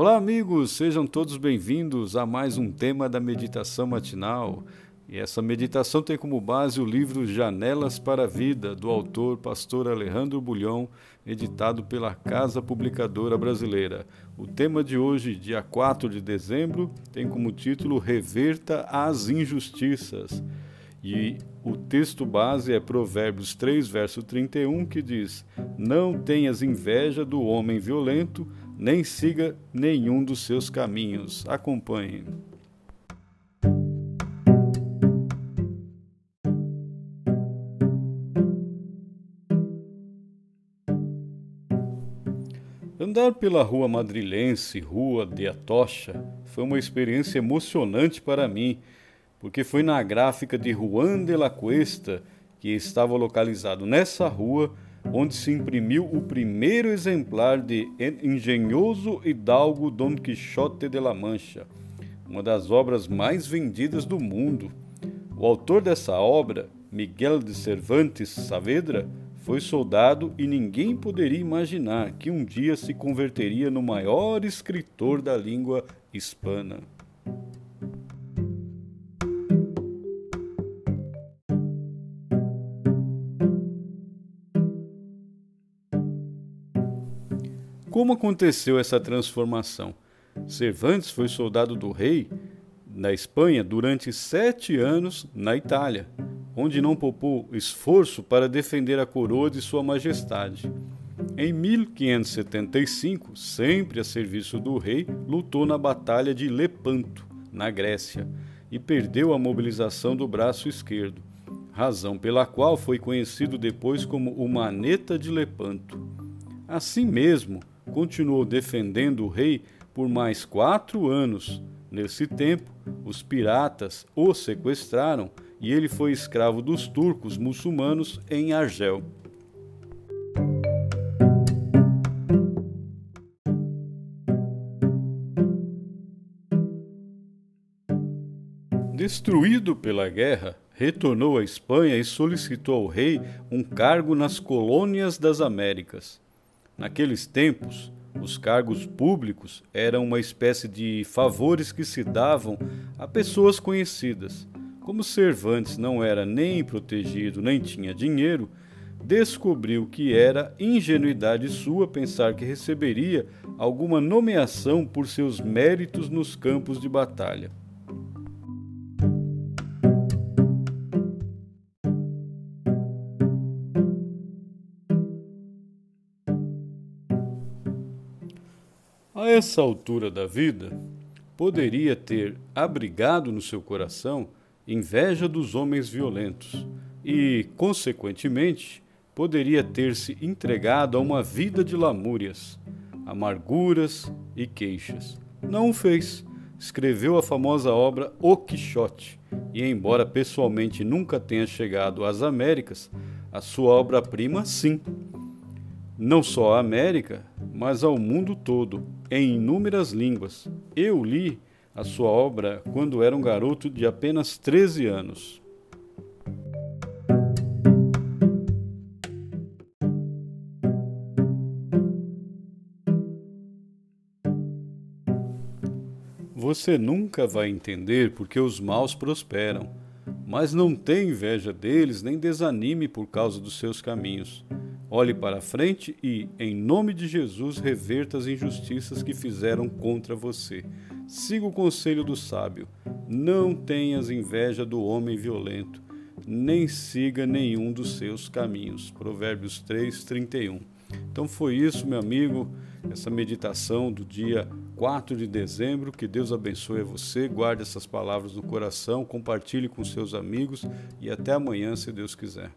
Olá, amigos, sejam todos bem-vindos a mais um tema da meditação matinal. E essa meditação tem como base o livro Janelas para a Vida, do autor pastor Alejandro Bulhão, editado pela Casa Publicadora Brasileira. O tema de hoje, dia 4 de dezembro, tem como título Reverta as Injustiças. E o texto base é Provérbios 3, verso 31, que diz: Não tenhas inveja do homem violento, nem siga nenhum dos seus caminhos. Acompanhe. Andar pela rua madrilense, Rua de Atocha, foi uma experiência emocionante para mim, porque foi na gráfica de Juan de la Cuesta, que estava localizado nessa rua, onde se imprimiu o primeiro exemplar de Engenhoso Hidalgo Don Quixote de la Mancha, uma das obras mais vendidas do mundo. O autor dessa obra, Miguel de Cervantes Saavedra, foi soldado e ninguém poderia imaginar que um dia se converteria no maior escritor da língua hispana. Como aconteceu essa transformação? Cervantes foi soldado do rei na Espanha durante sete anos na Itália, onde não poupou esforço para defender a coroa de Sua Majestade. Em 1575, sempre a serviço do rei, lutou na Batalha de Lepanto, na Grécia, e perdeu a mobilização do braço esquerdo, razão pela qual foi conhecido depois como o Maneta de Lepanto. Assim mesmo, continuou defendendo o rei por mais quatro anos. Nesse tempo, os piratas o sequestraram e ele foi escravo dos turcos muçulmanos em Argel. Destruído pela guerra, retornou à Espanha e solicitou ao rei um cargo nas colônias das Américas. Naqueles tempos, os cargos públicos eram uma espécie de favores que se davam a pessoas conhecidas. Como Cervantes não era nem protegido nem tinha dinheiro, descobriu que era ingenuidade sua pensar que receberia alguma nomeação por seus méritos nos campos de batalha. A essa altura da vida, poderia ter abrigado no seu coração inveja dos homens violentos e, consequentemente, poderia ter se entregado a uma vida de lamúrias, amarguras e queixas. Não o fez. Escreveu a famosa obra O Quixote, e, embora pessoalmente nunca tenha chegado às Américas, a sua obra-prima sim. Não só à América, mas ao mundo todo, em inúmeras línguas. Eu li a sua obra quando era um garoto de apenas 13 anos. Você nunca vai entender porque os maus prosperam, mas não tenha inveja deles nem desanime por causa dos seus caminhos. Olhe para frente e, em nome de Jesus, reverta as injustiças que fizeram contra você. Siga o conselho do sábio. Não tenhas inveja do homem violento, nem siga nenhum dos seus caminhos. Provérbios 3, 31. Então foi isso, meu amigo, essa meditação do dia 4 de dezembro. Que Deus abençoe você, guarde essas palavras no coração, compartilhe com seus amigos e até amanhã, se Deus quiser.